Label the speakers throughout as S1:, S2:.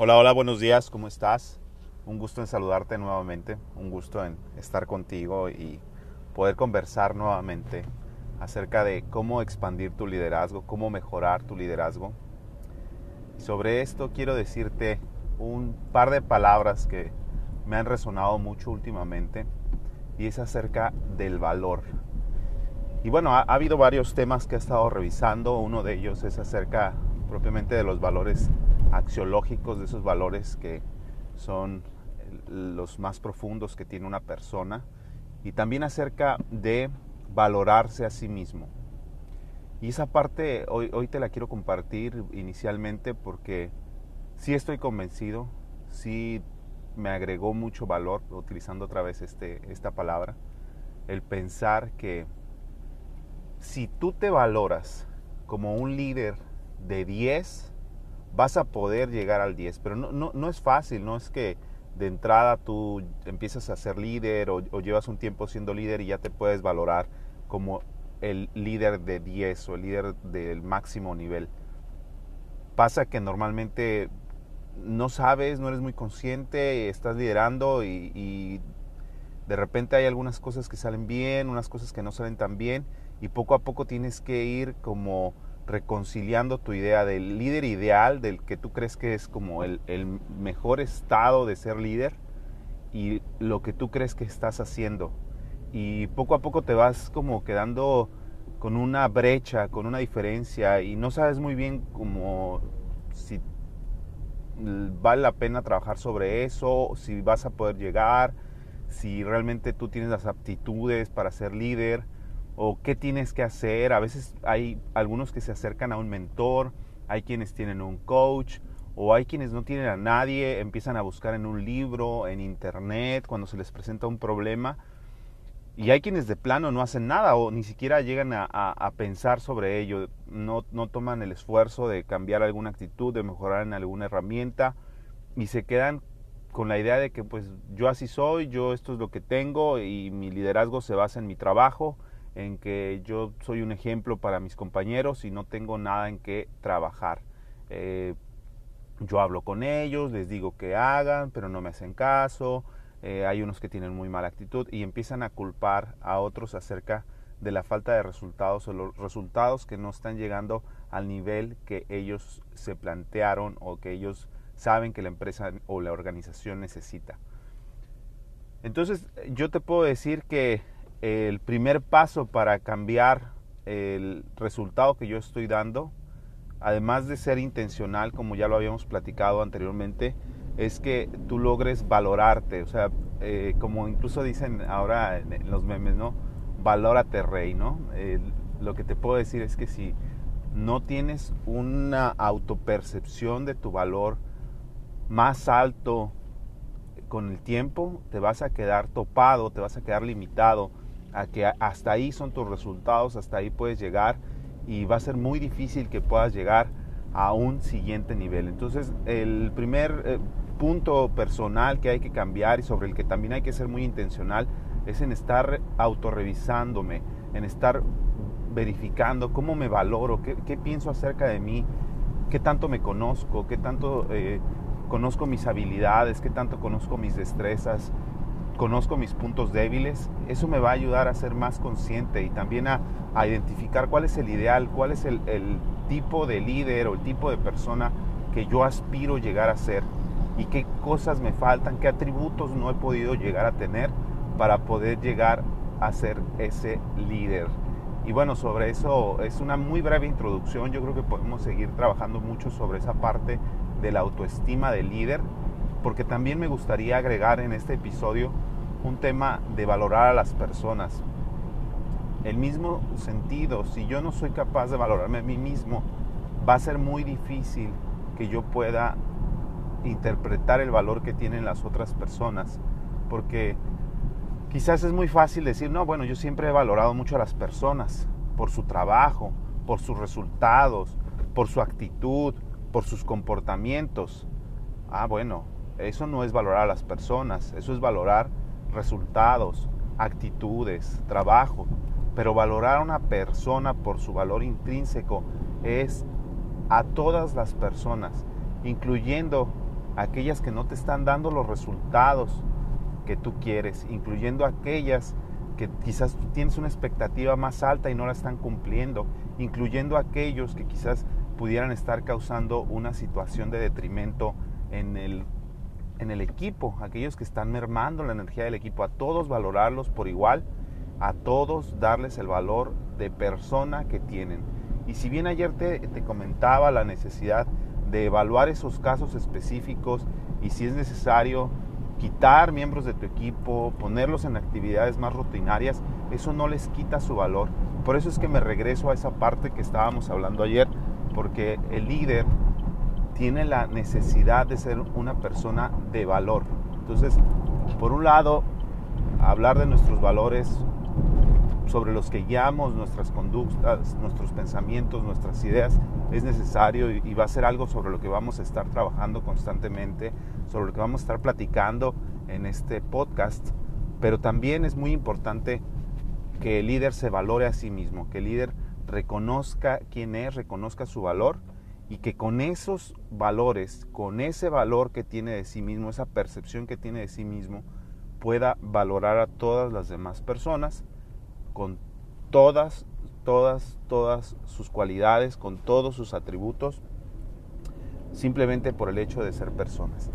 S1: Hola, hola, buenos días, ¿cómo estás? Un gusto en saludarte nuevamente, un gusto en estar contigo y poder conversar nuevamente acerca de cómo expandir tu liderazgo, cómo mejorar tu liderazgo. sobre esto quiero decirte un par de palabras que me han resonado mucho últimamente y es acerca del valor. Y bueno, ha, ha habido varios temas que he estado revisando, uno de ellos es acerca propiamente de los valores axiológicos, de esos valores que son los más profundos que tiene una persona y también acerca de valorarse a sí mismo. Y esa parte hoy, hoy te la quiero compartir inicialmente porque sí estoy convencido, sí me agregó mucho valor, utilizando otra vez este, esta palabra, el pensar que si tú te valoras como un líder de 10, vas a poder llegar al 10, pero no, no, no es fácil, no es que de entrada tú empiezas a ser líder o, llevas un tiempo siendo líder y ya te puedes valorar como el líder de 10 o el líder del máximo nivel. Pasa que normalmente no sabes, no eres muy consciente, estás liderando y, y de repente hay algunas cosas que salen bien, unas cosas que no salen tan bien y poco a poco tienes que ir como reconciliando tu idea del líder ideal, del que tú crees que es como el, el, mejor estado de ser líder y lo que tú crees que estás haciendo. Y poco a poco te vas como quedando con una brecha, con una diferencia y no sabes muy bien como si vale la pena trabajar sobre eso, si vas a poder llegar, si realmente tú tienes las aptitudes para ser líder o qué tienes que hacer. A veces hay algunos que se acercan a un mentor, hay quienes tienen un coach o hay quienes no tienen a nadie, empiezan a buscar en un libro, en internet, cuando se les presenta un problema. Y hay quienes de plano no hacen nada o ni siquiera llegan a, pensar sobre ello, no, no toman el esfuerzo de cambiar alguna actitud, de mejorar en alguna herramienta y se quedan con la idea de que pues yo así soy, yo esto es lo que tengo y mi liderazgo se basa en mi trabajo en que yo soy un ejemplo para mis compañeros y no tengo nada en qué trabajar. Eh, yo hablo con ellos, les digo que hagan, pero no me hacen caso. Eh, hay unos que tienen muy mala actitud y empiezan a culpar a otros acerca de la falta de resultados o los resultados que no están llegando al nivel que ellos se plantearon o que ellos saben que la empresa o la organización necesita. Entonces yo te puedo decir que el primer paso para cambiar el resultado que yo estoy dando, además de ser intencional, como ya lo habíamos platicado anteriormente, es que tú logres valorarte, o sea, eh, como incluso dicen ahora en los memes, ¿no? Valórate rey, ¿no? Lo que te puedo decir es que si no tienes una autopercepción de tu valor más alto con el tiempo, te vas a quedar topado, te vas a quedar limitado a que hasta ahí son tus resultados, hasta ahí puedes llegar y va a ser muy difícil que puedas llegar a un siguiente nivel. Entonces, el primer eh, punto personal que hay que cambiar y sobre el que también hay que ser muy intencional es en estar autorrevisándome, en estar verificando cómo me valoro, qué, pienso acerca de mí, qué tanto me conozco, qué tanto eh, conozco mis habilidades, qué tanto conozco mis destrezas, conozco mis puntos débiles, eso me va a ayudar a ser más consciente y también a, a identificar cuál es el ideal, cuál es el, el, tipo de líder o el tipo de persona que yo aspiro llegar a ser y qué cosas me faltan, qué atributos no he podido llegar a tener para poder llegar a ser ese líder. Y bueno, sobre eso es una muy breve introducción, yo creo que podemos seguir trabajando mucho sobre esa parte de la autoestima del líder, porque también me gustaría agregar en este episodio un tema de valorar a las personas. El mismo sentido, si yo no soy capaz de valorarme a mí mismo, va a ser muy difícil que yo pueda interpretar el valor que tienen las otras personas, porque quizás es muy fácil decir, no, bueno, yo siempre he valorado mucho a las personas por su trabajo, por sus resultados, por su actitud, por sus comportamientos. Ah, bueno, eso no es valorar a las personas, eso es valorar resultados, actitudes, trabajo. Pero valorar a una persona por su valor intrínseco es a todas las personas, incluyendo aquellas que no te están dando los resultados que tú quieres, incluyendo aquellas que quizás tienes una expectativa más alta y no la están cumpliendo, incluyendo aquellos que quizás pudieran estar causando una situación de detrimento en el, en el equipo, aquellos que están mermando la energía del equipo, a todos valorarlos por igual, a todos darles el valor de persona que tienen. Y si bien ayer te, te comentaba la necesidad de evaluar esos casos específicos y si es necesario quitar miembros de tu equipo, ponerlos en actividades más rutinarias, eso no les quita su valor. Por eso es que me regreso a esa parte que estábamos hablando ayer, porque el líder tiene la necesidad de ser una persona de valor. Entonces, por un lado, hablar de nuestros valores, sobre los que guiamos nuestras conductas, nuestros pensamientos, nuestras ideas, es necesario y, va a ser algo sobre lo que vamos a estar trabajando constantemente, sobre lo que vamos a estar platicando en este podcast. Pero también es muy importante que el líder se valore a sí mismo, que el líder reconozca quién es, reconozca su valor y que con esos valores, con ese valor que tiene de sí mismo, esa percepción que tiene de sí mismo, pueda valorar a todas las demás personas con todas, todas, todas sus cualidades, con todos sus atributos, simplemente por el hecho de ser personas.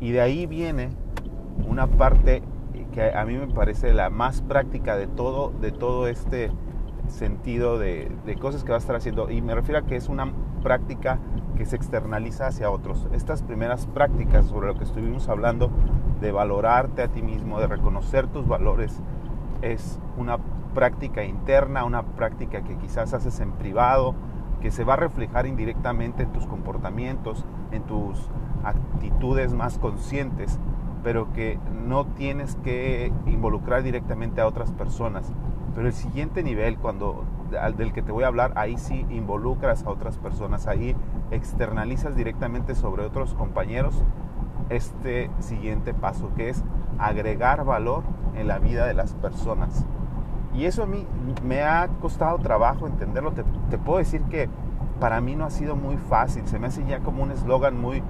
S1: Y de ahí viene una parte que a mí me parece la más práctica de todo, de todo este sentido de, de, cosas que va a estar haciendo. Y me refiero a que es una práctica que se externaliza hacia otros. Estas primeras prácticas sobre lo que estuvimos hablando, de valorarte a ti mismo, de reconocer tus valores, es una práctica interna, una práctica que quizás haces en privado, que se va a reflejar indirectamente en tus comportamientos, en tus actitudes más conscientes, pero que no tienes que involucrar directamente a otras personas. Pero el siguiente nivel, cuando del que te voy a hablar, ahí sí involucras a otras personas, ahí externalizas directamente sobre otros compañeros este siguiente paso, que es agregar valor en la vida de las personas. Y eso a mí me ha costado trabajo entenderlo. Te, puedo decir que para mí no ha sido muy fácil. Se me hace ya como un eslogan muy,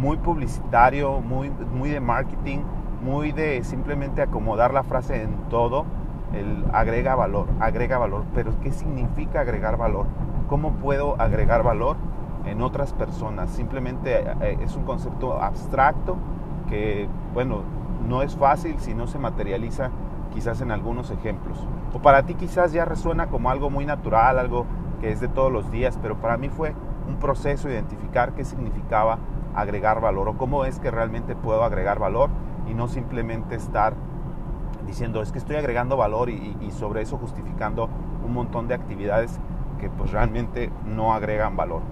S1: muy publicitario, muy, muy de marketing, muy de simplemente acomodar la frase en todo. El agrega valor, agrega valor. Pero ¿qué significa agregar valor? ¿Cómo puedo agregar valor en otras personas? Simplemente eh, eh, es un concepto abstracto que, bueno, no es fácil si no se materializa quizás en algunos ejemplos. O para ti quizás ya resuena como algo muy natural, algo que es de todos los días, pero para mí fue un proceso identificar qué significaba agregar valor o cómo es que realmente puedo agregar valor y no simplemente estar diciendo es que estoy agregando valor y, sobre eso justificando un montón de actividades que pues realmente no agregan valor.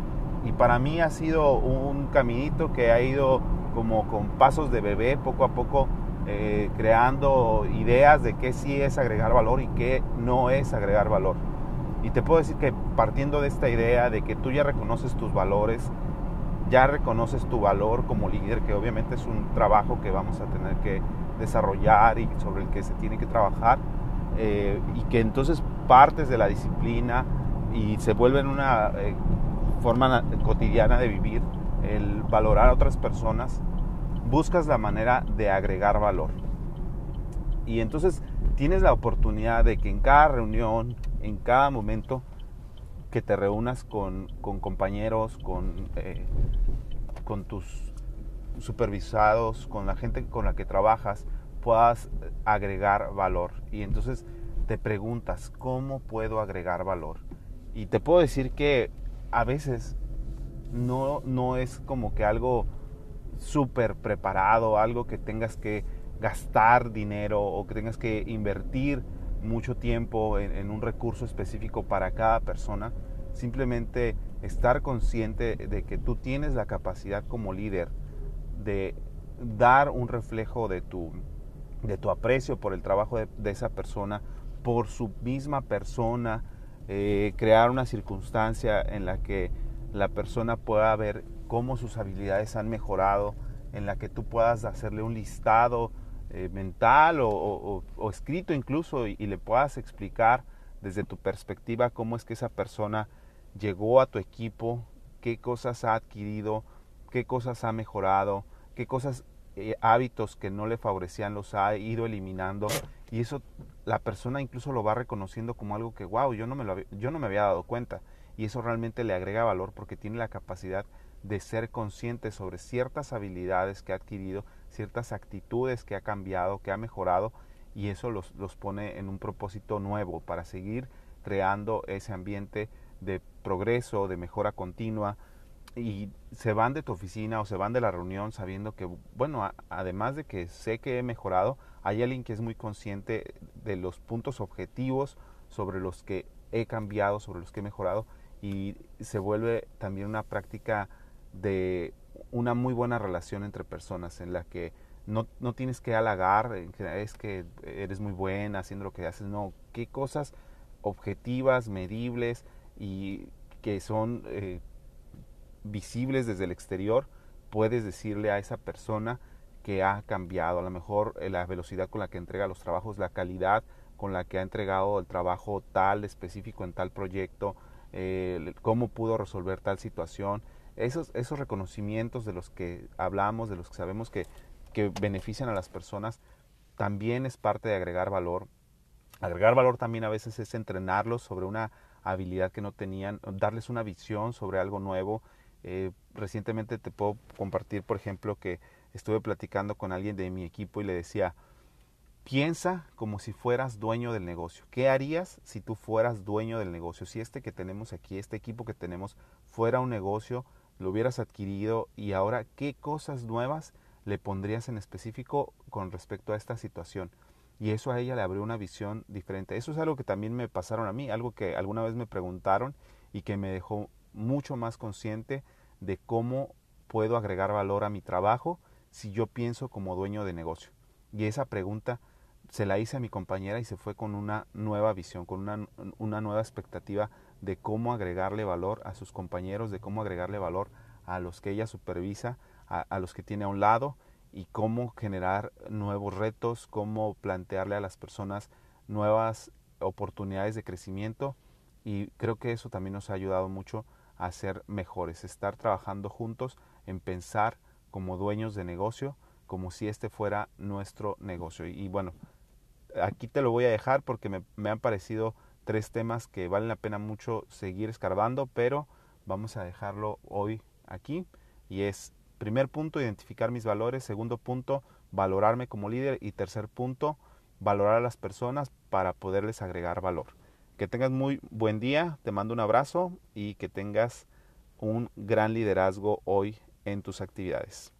S1: Y para mí ha sido un caminito que ha ido como con pasos de bebé, poco a poco eh, creando ideas de qué sí es agregar valor y qué no es agregar valor. Y te puedo decir que partiendo de esta idea de que tú ya reconoces tus valores, ya reconoces tu valor como líder, que obviamente es un trabajo que vamos a tener que desarrollar y sobre el que se tiene que trabajar, eh, y que entonces partes de la disciplina y se vuelve una eh, forma cotidiana de vivir el valorar a otras personas, buscas la manera de agregar valor. Y entonces tienes la oportunidad de que en cada reunión, en cada momento que te reúnas con, compañeros, con, eh, con tus supervisados, con la gente con la que trabajas, puedas agregar valor. Y entonces te preguntas, ¿cómo puedo agregar valor? Y te puedo decir que a veces no, no es como que algo súper preparado, algo que tengas que gastar dinero o que tengas que invertir mucho tiempo en, un recurso específico para cada persona. Simplemente estar consciente de que tú tienes la capacidad como líder de dar un reflejo de tu, de tu aprecio por el trabajo de, esa persona, por su misma persona, eh, crear una circunstancia en la que la persona pueda ver cómo sus habilidades han mejorado, en la que tú puedas hacerle un listado eh, mental o, escrito incluso y, le puedas explicar desde tu perspectiva cómo es que esa persona llegó a tu equipo, qué cosas ha adquirido, qué cosas ha mejorado, qué cosas, eh, hábitos que no le favorecían los ha ido eliminando y eso la persona incluso lo va reconociendo como algo que, wow, yo no me, lo yo no me había dado cuenta y eso realmente le agrega valor porque tiene la capacidad de ser consciente sobre ciertas habilidades que ha adquirido, ciertas actitudes que ha cambiado, que ha mejorado y eso los, los pone en un propósito nuevo para seguir creando ese ambiente de progreso, de mejora continua. Y se van de tu oficina o se van de la reunión sabiendo que, bueno, además de que sé que he mejorado, hay alguien que es muy consciente de los puntos objetivos sobre los que he cambiado, sobre los que he mejorado y se vuelve también una práctica de una muy buena relación entre personas en la que no, no tienes que halagar, es que eres muy buena haciendo lo que haces, no, qué cosas objetivas, medibles y que son eh, visibles desde el exterior, puedes decirle a esa persona que ha cambiado, a lo mejor eh, la velocidad con la que entrega los trabajos, la calidad con la que ha entregado el trabajo tal específico en tal proyecto, eh, cómo pudo resolver tal situación, esos, esos reconocimientos de los que hablamos, de los que sabemos que, que benefician a las personas, también es parte de agregar valor. Agregar valor también a veces es entrenarlos sobre una habilidad que no tenían, darles una visión sobre algo nuevo. Eh, recientemente te puedo compartir, por ejemplo, que estuve platicando con alguien de mi equipo y le decía, piensa como si fueras dueño del negocio. ¿Qué harías si tú fueras dueño del negocio? Si este que tenemos aquí, este equipo que tenemos, fuera un negocio, lo hubieras adquirido y ahora, ¿qué cosas nuevas le pondrías en específico con respecto a esta situación? y eso a ella le abrió una visión diferente. Eso es algo que también me pasaron a mí, algo que alguna vez me preguntaron y que me dejó mucho más consciente de cómo puedo agregar valor a mi trabajo si yo pienso como dueño de negocio. Y esa pregunta se la hice a mi compañera y se fue con una nueva visión, con una, una nueva expectativa de cómo agregarle valor a sus compañeros, de cómo agregarle valor a los que ella supervisa, a, los que tiene a un lado y cómo generar nuevos retos, cómo plantearle a las personas nuevas oportunidades de crecimiento y creo que eso también nos ha ayudado mucho a ser mejores, estar trabajando juntos en pensar como dueños de negocio, como si este fuera nuestro negocio. Y, bueno, aquí te lo voy a dejar porque me han parecido tres temas que valen la pena mucho seguir escarbando, pero vamos a dejarlo hoy aquí y es Primer punto, identificar mis valores. Segundo punto, valorarme como líder. Y tercer punto, valorar a las personas para poderles agregar valor. Que tengas muy buen día, te mando un abrazo y que tengas un gran liderazgo hoy en tus actividades.